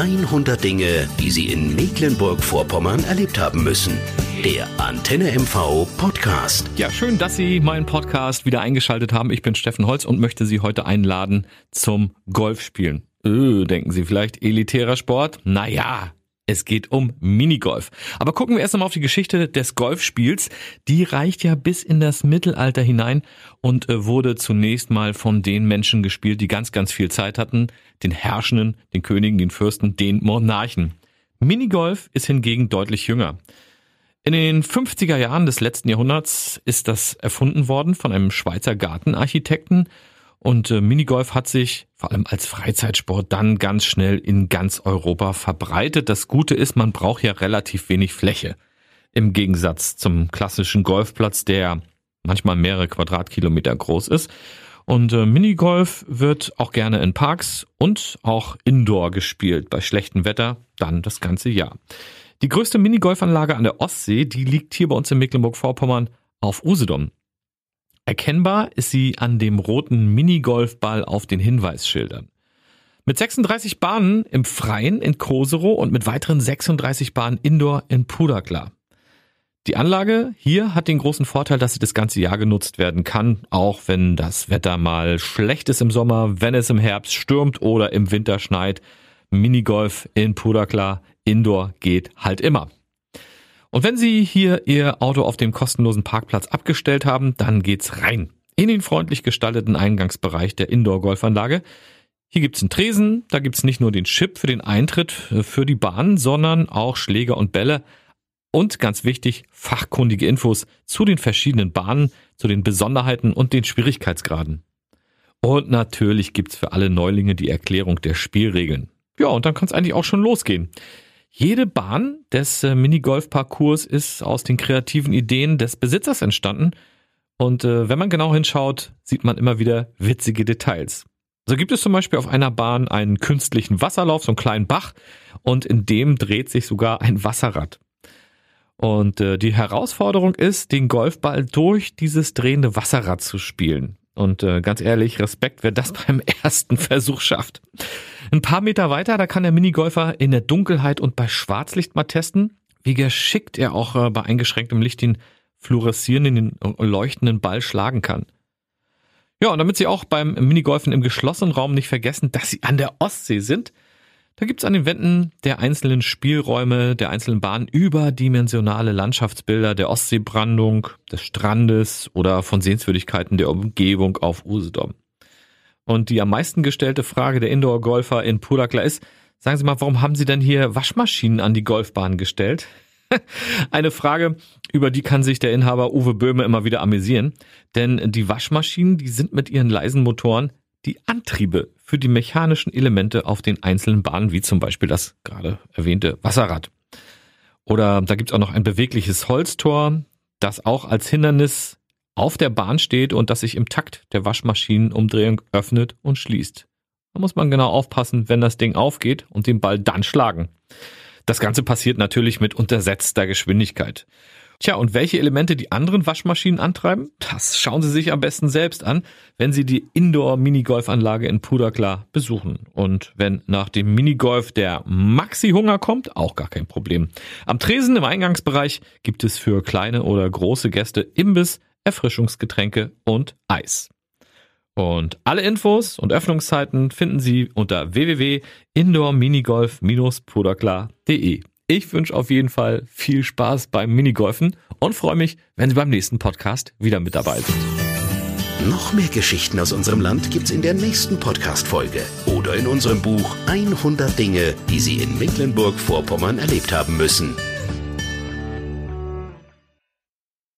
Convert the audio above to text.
100 Dinge, die Sie in Mecklenburg-Vorpommern erlebt haben müssen. Der Antenne MV Podcast. Ja, schön, dass Sie meinen Podcast wieder eingeschaltet haben. Ich bin Steffen Holz und möchte Sie heute einladen zum Golfspielen. Öh, denken Sie vielleicht, elitärer Sport? Naja, es geht um Minigolf. Aber gucken wir erst einmal auf die Geschichte des Golfspiels. Die reicht ja bis in das Mittelalter hinein und äh, wurde zunächst mal von den Menschen gespielt, die ganz, ganz viel Zeit hatten. Den Herrschenden, den Königen, den Fürsten, den Monarchen. Minigolf ist hingegen deutlich jünger. In den 50er Jahren des letzten Jahrhunderts ist das erfunden worden von einem Schweizer Gartenarchitekten und äh, Minigolf hat sich vor allem als Freizeitsport dann ganz schnell in ganz Europa verbreitet. Das Gute ist, man braucht ja relativ wenig Fläche. Im Gegensatz zum klassischen Golfplatz, der manchmal mehrere Quadratkilometer groß ist. Und äh, Minigolf wird auch gerne in Parks und auch indoor gespielt. Bei schlechtem Wetter dann das ganze Jahr. Die größte Minigolfanlage an der Ostsee, die liegt hier bei uns in Mecklenburg-Vorpommern auf Usedom. Erkennbar ist sie an dem roten Minigolfball auf den Hinweisschildern. Mit 36 Bahnen im Freien in Kosero und mit weiteren 36 Bahnen Indoor in Pudakla. Die Anlage hier hat den großen Vorteil, dass sie das ganze Jahr genutzt werden kann, auch wenn das Wetter mal schlecht ist im Sommer, wenn es im Herbst stürmt oder im Winter schneit. Minigolf in Pudakla Indoor geht halt immer. Und wenn Sie hier Ihr Auto auf dem kostenlosen Parkplatz abgestellt haben, dann geht's rein in den freundlich gestalteten Eingangsbereich der Indoor-Golfanlage. Hier gibt's einen Tresen, da gibt's nicht nur den Chip für den Eintritt äh, für die Bahn, sondern auch Schläger und Bälle und ganz wichtig, fachkundige Infos zu den verschiedenen Bahnen, zu den Besonderheiten und den Schwierigkeitsgraden. Und natürlich gibt's für alle Neulinge die Erklärung der Spielregeln. Ja, und dann kann's eigentlich auch schon losgehen. Jede Bahn des äh, Minigolf-Parcours ist aus den kreativen Ideen des Besitzers entstanden. Und äh, wenn man genau hinschaut, sieht man immer wieder witzige Details. So gibt es zum Beispiel auf einer Bahn einen künstlichen Wasserlauf, so einen kleinen Bach, und in dem dreht sich sogar ein Wasserrad. Und äh, die Herausforderung ist, den Golfball durch dieses drehende Wasserrad zu spielen. Und äh, ganz ehrlich, Respekt, wer das beim ersten Versuch schafft. Ein paar Meter weiter, da kann der Minigolfer in der Dunkelheit und bei Schwarzlicht mal testen, wie geschickt er auch äh, bei eingeschränktem Licht den fluoreszierenden, leuchtenden Ball schlagen kann. Ja, und damit Sie auch beim Minigolfen im geschlossenen Raum nicht vergessen, dass Sie an der Ostsee sind, da gibt's an den Wänden der einzelnen Spielräume, der einzelnen Bahnen überdimensionale Landschaftsbilder der Ostseebrandung, des Strandes oder von Sehenswürdigkeiten der Umgebung auf Usedom. Und die am meisten gestellte Frage der Indoor-Golfer in Pudakla ist, sagen Sie mal, warum haben Sie denn hier Waschmaschinen an die Golfbahn gestellt? Eine Frage, über die kann sich der Inhaber Uwe Böhme immer wieder amüsieren, denn die Waschmaschinen, die sind mit ihren leisen Motoren die Antriebe für die mechanischen Elemente auf den einzelnen Bahnen, wie zum Beispiel das gerade erwähnte Wasserrad. Oder da gibt's auch noch ein bewegliches Holztor, das auch als Hindernis auf der Bahn steht und das sich im Takt der Waschmaschinenumdrehung öffnet und schließt. Da muss man genau aufpassen, wenn das Ding aufgeht und den Ball dann schlagen. Das Ganze passiert natürlich mit untersetzter Geschwindigkeit. Tja, und welche Elemente die anderen Waschmaschinen antreiben? Das schauen Sie sich am besten selbst an, wenn Sie die Indoor-Minigolfanlage in Pudakla besuchen. Und wenn nach dem Minigolf der Maxi-Hunger kommt, auch gar kein Problem. Am Tresen im Eingangsbereich gibt es für kleine oder große Gäste Imbiss, Erfrischungsgetränke und Eis. Und alle Infos und Öffnungszeiten finden Sie unter www.indoorminigolf-podaklar.de. Ich wünsche auf jeden Fall viel Spaß beim Minigolfen und freue mich, wenn Sie beim nächsten Podcast wieder mit dabei sind. Noch mehr Geschichten aus unserem Land gibt's in der nächsten Podcast-Folge oder in unserem Buch 100 Dinge, die Sie in Mecklenburg-Vorpommern erlebt haben müssen.